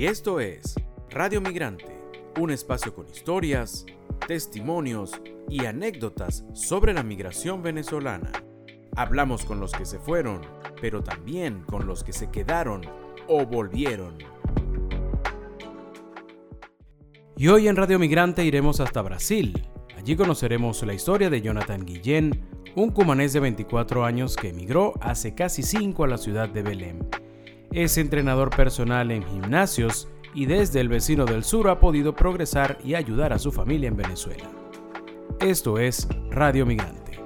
Y esto es Radio Migrante, un espacio con historias, testimonios y anécdotas sobre la migración venezolana. Hablamos con los que se fueron, pero también con los que se quedaron o volvieron. Y hoy en Radio Migrante iremos hasta Brasil. Allí conoceremos la historia de Jonathan Guillén, un cumanés de 24 años que emigró hace casi 5 a la ciudad de Belém. Es entrenador personal en gimnasios y desde el vecino del sur ha podido progresar y ayudar a su familia en Venezuela. Esto es Radio Migrante.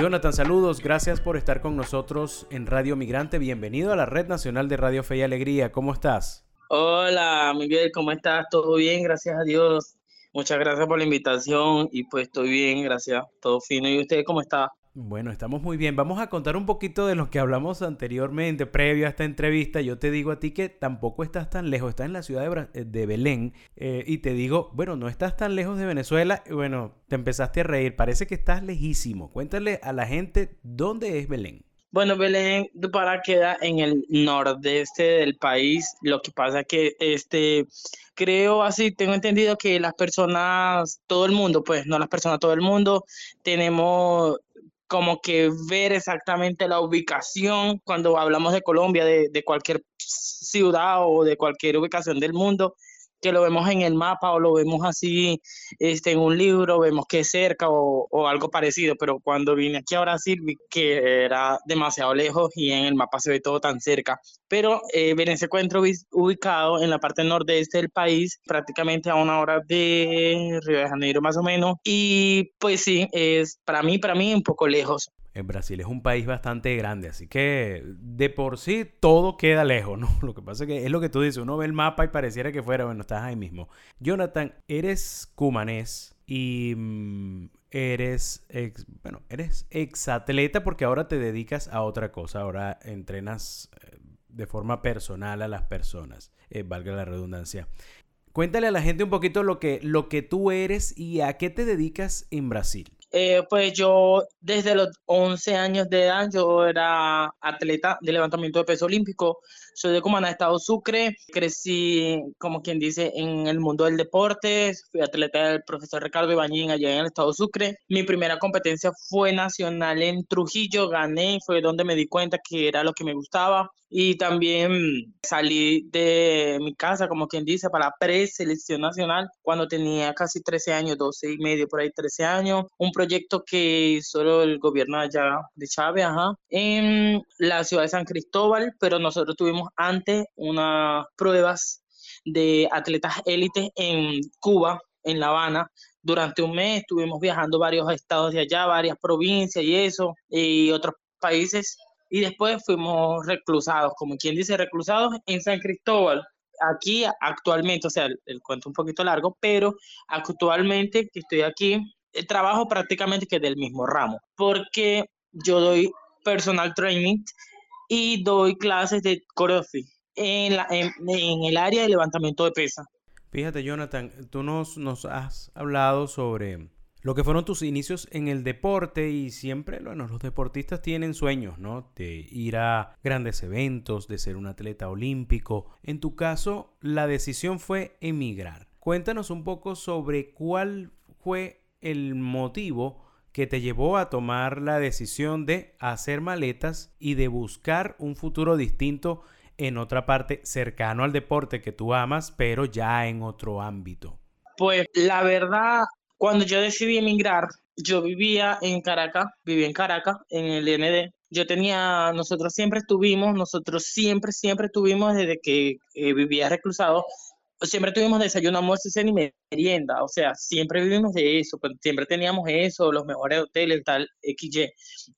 Jonathan, saludos, gracias por estar con nosotros en Radio Migrante. Bienvenido a la Red Nacional de Radio Fe y Alegría. ¿Cómo estás? Hola, Miguel, ¿cómo estás? ¿Todo bien? Gracias a Dios. Muchas gracias por la invitación y pues estoy bien, gracias. Todo fino. ¿Y usted cómo está? Bueno, estamos muy bien. Vamos a contar un poquito de lo que hablamos anteriormente, previo a esta entrevista. Yo te digo a ti que tampoco estás tan lejos, estás en la ciudad de, eh, Belén eh, y te digo, bueno, no estás tan lejos de Venezuela. Bueno, te empezaste a reír, parece que estás lejísimo. Cuéntale a la gente dónde es Belén. Bueno, Belén de Pará queda en el nordeste del país. Lo que pasa que este creo así, tengo entendido que las personas, todo el mundo, pues no las personas, todo el mundo, tenemos como que ver exactamente la ubicación cuando hablamos de Colombia, de, de cualquier ciudad o de cualquier ubicación del mundo que lo vemos en el mapa o lo vemos así este, en un libro, vemos que es cerca o, o, algo parecido, pero cuando vine aquí a Brasil vi que era demasiado lejos y en el mapa se ve todo tan cerca. Pero eh, Belén se encuentra ubicado en la parte nordeste del país, prácticamente a una hora de Río de Janeiro más o menos, y pues sí, es para mí, para mí un poco lejos. En Brasil es un país bastante grande, así que de por sí todo queda lejos, ¿no? Lo que pasa es que es lo que tú dices, uno ve el mapa y pareciera que fuera, bueno, estás ahí mismo. Jonathan, eres cumanés y mm, eres, ex, bueno, eres exatleta porque ahora te dedicas a otra cosa, ahora entrenas eh, de forma personal a las personas, eh, valga la redundancia. Cuéntale a la gente un poquito lo que, lo que tú eres y a qué te dedicas en Brasil. Eh, pues yo desde los 11 años de edad yo era atleta de levantamiento de peso olímpico. Soy de Cumaná, Estado Sucre. Crecí, como quien dice, en el mundo del deporte. Fui atleta del profesor Ricardo Ibañín allá en el Estado Sucre. Mi primera competencia fue nacional en Trujillo. Gané, fue donde me di cuenta que era lo que me gustaba y también salí de mi casa, como quien dice, para preselección nacional cuando tenía casi 13 años, 12 y medio, por ahí 13 años. Un proyecto que solo el gobierno allá de Chávez, ajá, en la ciudad de San Cristóbal, pero nosotros tuvimos antes unas pruebas de atletas élites en Cuba, en La Habana, durante un mes estuvimos viajando varios estados de allá, varias provincias y eso, y otros países y después fuimos reclusados, como quien dice, reclusados en San Cristóbal. Aquí actualmente, o sea, el, cuento un poquito largo, pero actualmente que estoy aquí, trabajo prácticamente que del mismo ramo, porque yo doy personal training y doy clases de CrossFit en, la, en, en el área de levantamiento de pesa. Fíjate, Jonathan, tú nos, nos has hablado sobre lo que fueron tus inicios en el deporte y siempre, bueno, los deportistas tienen sueños, ¿no? De ir a grandes eventos, de ser un atleta olímpico. En tu caso, la decisión fue emigrar. Cuéntanos un poco sobre cuál fue el motivo que te llevó a tomar la decisión de hacer maletas y de buscar un futuro distinto en otra parte cercano al deporte que tú amas, pero ya en otro ámbito. Pues la verdad, cuando yo decidí emigrar, yo vivía en Caracas, vivía en Caracas, en el ND. Yo tenía, nosotros siempre estuvimos, nosotros siempre, siempre estuvimos desde que eh, vivía reclusado, siempre tuvimos desayuno, almuerzo y merienda, o sea, siempre vivimos de eso, pues, siempre teníamos eso, los mejores hoteles, tal, XY.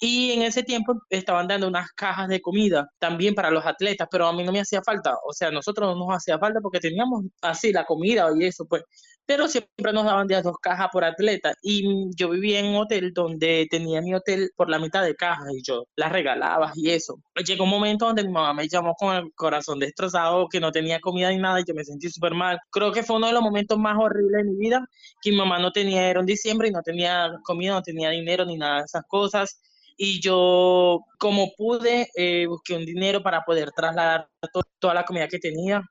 Y en ese tiempo estaban dando unas cajas de comida también para los atletas, pero a mí no me hacía falta, o sea, nosotros no nos hacía falta porque teníamos así la comida y eso, pues pero siempre nos daban de dos cajas por atleta y yo vivía en un hotel donde tenía mi hotel por la mitad de cajas y yo las regalaba y eso. Llegó un momento donde mi mamá me llamó con el corazón destrozado, que no tenía comida ni nada y yo me sentí súper mal. Creo que fue uno de los momentos más horribles de mi vida, que mi mamá no tenía, era en diciembre y no tenía comida, no tenía dinero ni nada de esas cosas. y yo, como pude, eh, busqué un dinero para poder trasladar toda la comida que tenía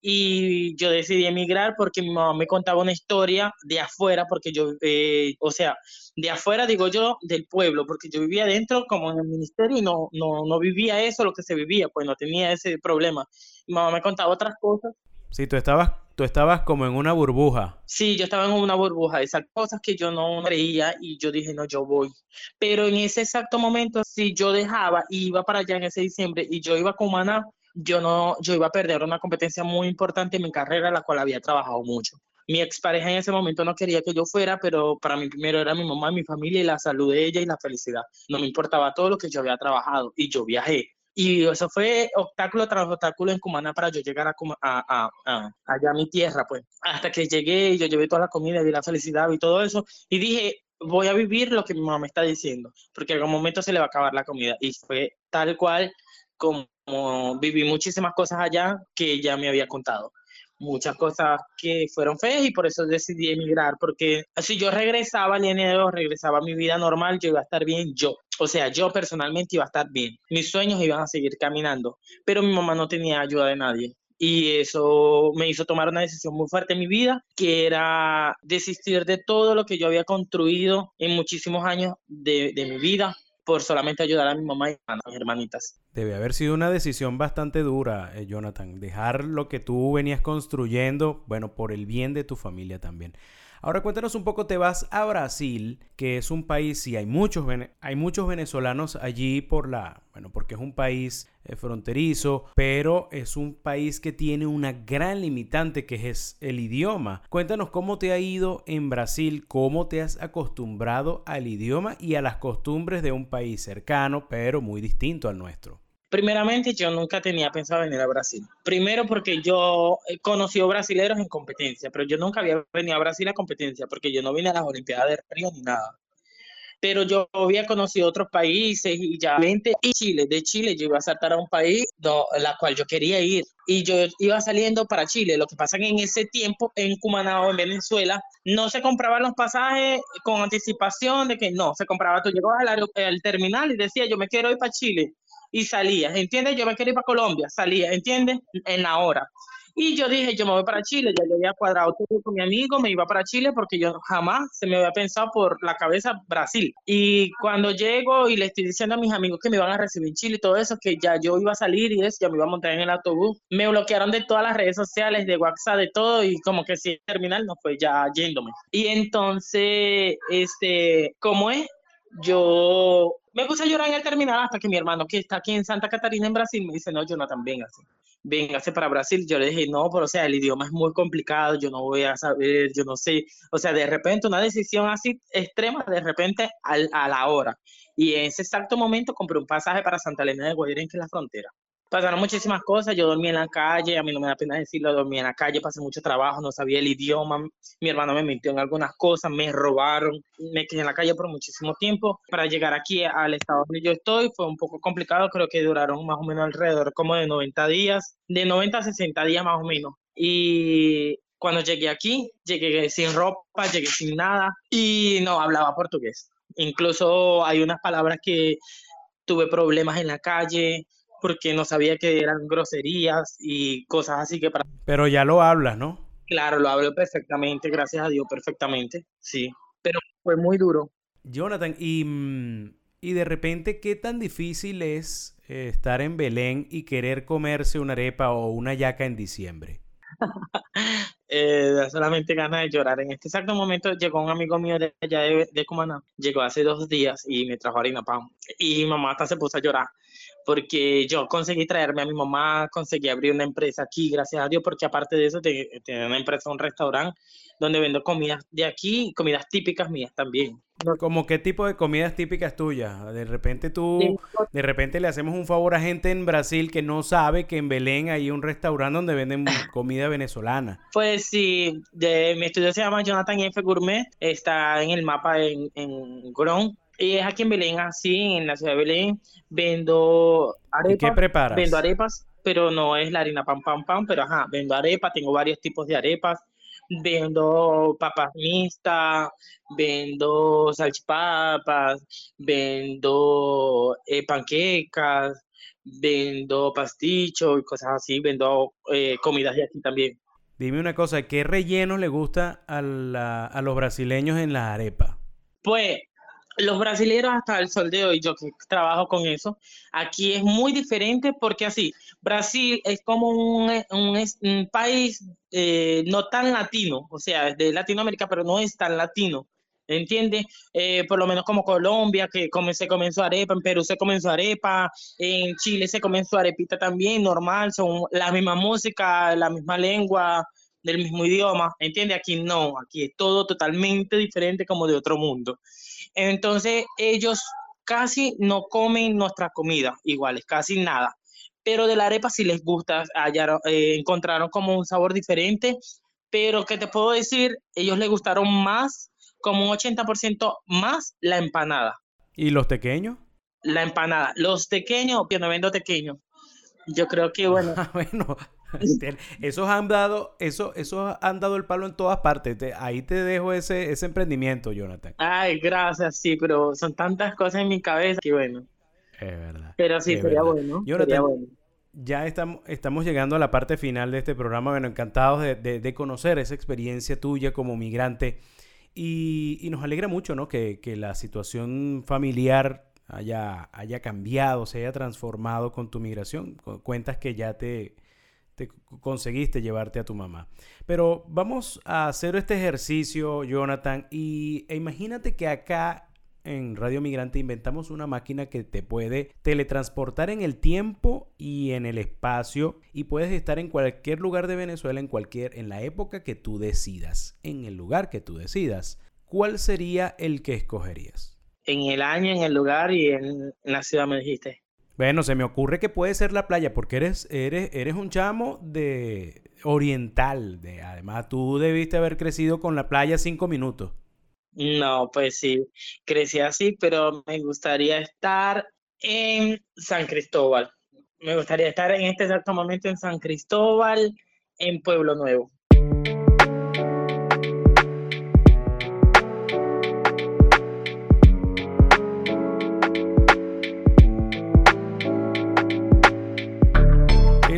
y yo decidí emigrar porque mi mamá me contaba una historia de afuera, porque yo, eh, o sea, de afuera digo yo, del pueblo, porque yo vivía dentro como en el ministerio y no, no, no vivía eso, lo que se vivía, pues no tenía ese problema. Mi mamá me contaba otras cosas. Sí, tú estabas, tú estabas como en una burbuja. Sí, yo estaba en una burbuja, esas cosas que yo no creía y yo dije, no, yo voy. Pero en ese exacto momento, si yo dejaba y iba para allá en ese diciembre y yo iba con Maná, yo no, yo iba a perder una competencia muy importante en mi carrera, la cual había trabajado mucho. Mi expareja en ese momento no quería que yo fuera, pero para mí primero era mi mamá, mi familia y la salud de ella y la felicidad. No me importaba todo lo que yo había trabajado y yo viajé. Y eso fue obstáculo tras obstáculo en Cumaná para yo llegar a, a, a, allá mi tierra, pues. Hasta que llegué, yo llevé toda la comida, vi la felicidad y todo eso. Y dije, voy a vivir lo que mi mamá me está diciendo, porque en algún momento se le va a acabar la comida. Y fue tal cual como viví muchísimas cosas allá que ella me había contado. Muchas cosas que fueron feas y por eso decidí emigrar, porque si yo regresaba INEO, regresaba a mi vida normal, yo iba a estar bien yo. O sea, yo personalmente iba a estar bien. Mis sueños iban a seguir caminando, pero mi mamá no tenía ayuda de nadie. Y eso me hizo tomar una decisión muy fuerte en mi vida, que era desistir de todo lo que yo había construido en muchísimos años de, de mi vida por solamente ayudar a mi mamá y a mis hermanitas. Debe haber sido una decisión bastante dura, eh, Jonathan, dejar lo que tú venías construyendo, bueno, por el bien de tu familia también. Ahora cuéntanos un poco, te vas a Brasil, que es un país, sí, hay muchos, hay muchos venezolanos allí por la, bueno, porque es un país eh, fronterizo, pero es un país que tiene una gran limitante que es el idioma. Cuéntanos cómo te ha ido en Brasil, cómo te has acostumbrado al idioma y a las costumbres de un país cercano, pero muy distinto al nuestro. Primeramente, yo nunca tenía pensado venir a Brasil. Primero porque yo he conocido brasileños en competencia, pero yo nunca había venido a Brasil a competencia porque yo no vine a las Olimpiadas de Río ni nada. Pero yo había conocido otros países y ya y Chile. De Chile yo iba a saltar a un país a la cual yo quería ir y yo iba saliendo para Chile. Lo que pasa es que en ese tiempo en Cumanao, en Venezuela, no se compraban los pasajes con anticipación de que no, se compraba, tú llegabas al, al terminal y decía yo me quiero ir para Chile y salía, ¿entiendes? Yo me quería ir para Colombia, salía, ¿entiendes? En la hora. Y yo dije, yo me voy para Chile, ya yo había cuadrado todo con mi amigo, me iba para Chile porque yo jamás se me había pensado por la cabeza Brasil. Y cuando llego y le estoy diciendo a mis amigos que me iban a recibir en Chile y todo eso, que ya yo iba a salir y eso, ya me iba a montar en el autobús, me bloquearon de todas las redes sociales, de WhatsApp, de todo, y como que si terminal no fue ya yéndome. Y entonces, este, ¿cómo es? Yo me puse a llorar en el terminal hasta que mi hermano, que está aquí en Santa Catarina, en Brasil, me dice, no, Jonathan, véngase, véngase para Brasil. Yo le dije, no, pero o sea, el idioma es muy complicado, yo no voy a saber, yo no sé. O sea, de repente una decisión así extrema, de repente a la hora. Y en ese exacto momento compré un pasaje para Santa Elena de Guayiren, que es la frontera pasaron muchísimas cosas. Yo dormí en la calle, a mí no me da pena decirlo, dormí en la calle, pasé mucho trabajo, no sabía el idioma. Mi hermano me mintió en algunas cosas, me robaron, me quedé en la calle por muchísimo tiempo. Para llegar aquí al estado donde yo estoy fue un poco complicado, creo que duraron más o menos alrededor como de 90 días, de 90 a 60 días más o menos. Y cuando llegué aquí, llegué sin ropa, llegué sin nada y no hablaba portugués. Incluso hay unas palabras que tuve problemas en la calle, porque no sabía que eran groserías y cosas así que para... Pero ya lo hablas, ¿no? Claro, lo hablo perfectamente, gracias a Dios, perfectamente, sí. Pero fue muy duro. Jonathan, y, mm, y de repente, ¿qué tan difícil es eh, estar en Belén y querer comerse una arepa o una yaca en diciembre? eh, solamente ganas de llorar. En este exacto momento llegó un amigo mío de allá de, de Cumaná, llegó hace dos días y me trajo harina pan. Y mi mamá hasta se puso a llorar porque yo conseguí traerme a mi mamá, conseguí abrir una empresa aquí, gracias a Dios, porque aparte de eso, tengo una empresa, un restaurante donde vendo comidas de aquí, comidas típicas mías también. ¿Cómo qué tipo de comidas típicas tuyas? De repente tú, de repente le hacemos un favor a gente en Brasil que no sabe que en Belén hay un restaurante donde venden comida venezolana. Pues sí, de, mi estudio se llama Jonathan F. Gourmet, está en el mapa en, en Gron, y es aquí en Belén, así, en la ciudad de Belén. Vendo arepas. qué preparas? Vendo arepas, pero no es la harina pan, pan, pan, pero ajá, vendo arepas, tengo varios tipos de arepas. vendo papas mixtas, vendo salchipapas, vendo eh, panquecas, vendo pasticho y cosas así, vendo eh, comidas de aquí también. Dime una cosa, ¿qué relleno le gusta a, a los brasileños en la arepa? Pues los brasileños hasta el sol de hoy, yo que trabajo con eso, aquí es muy diferente porque así, Brasil es como un, un, país eh, no tan latino, o sea, de Latinoamérica, pero no es tan latino. ¿Entiendes? Eh, por lo menos como Colombia, que se comenzó arepa, en Perú se comenzó arepa, en Chile se comenzó arepita también, normal, son la misma música, la misma lengua, del mismo idioma, ¿entiendes? Aquí no, aquí es todo totalmente diferente como de otro mundo. Entonces ellos casi no comen nuestra comida, iguales, casi nada. Pero de la arepa sí les gusta, allá eh, encontraron como un sabor diferente, pero que te puedo decir, ellos les gustaron más, como un 80% más la empanada. ¿Y los pequeños? La empanada. Los pequeños, que no vendo pequeños. Yo creo que, bueno. Ah, bueno, esos han dado, eso, eso han dado el palo en todas partes. ahí te dejo ese, ese emprendimiento, Jonathan. Ay, gracias, sí, pero son tantas cosas en mi cabeza que bueno. Es verdad. Pero sí, sería bueno. Jonathan, Ya estamos, estamos llegando a la parte final de este programa. Bueno, encantados de, de, conocer esa experiencia tuya como migrante. Y, y nos alegra mucho, ¿no? Que, que la situación familiar haya, haya cambiado, se haya transformado con tu migración. Cuentas que ya te, te conseguiste llevarte a tu mamá. Pero vamos a hacer este ejercicio, Jonathan, y e imagínate que acá en Radio Migrante inventamos una máquina que te puede teletransportar en el tiempo y en el espacio y puedes estar en cualquier lugar de Venezuela en cualquier en la época que tú decidas, en el lugar que tú decidas. ¿Cuál sería el que escogerías? en el año, en el lugar y en, la ciudad, me dijiste. Bueno, se me ocurre que puede ser la playa, porque eres, eres, eres un chamo de oriental. De, además, tú debiste haber crecido con la playa cinco minutos. No, pues sí, crecí así, pero me gustaría estar en San Cristóbal. Me gustaría estar en este exacto momento en San Cristóbal, en Pueblo Nuevo.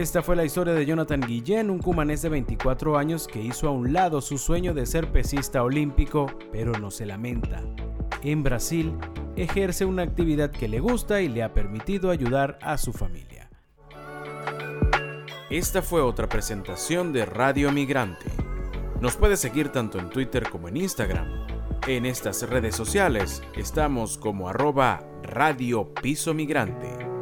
Esta fue la historia de Jonathan Guillén, un cumanés de 24 años que hizo a un lado su sueño de ser pesista olímpico, pero no se lamenta. En Brasil, ejerce una actividad que le gusta y le ha permitido ayudar a su familia. Esta fue otra presentación de Radio Migrante. Nos puede seguir tanto en Twitter como en Instagram. En estas redes sociales estamos como arroba Radio Piso Migrante.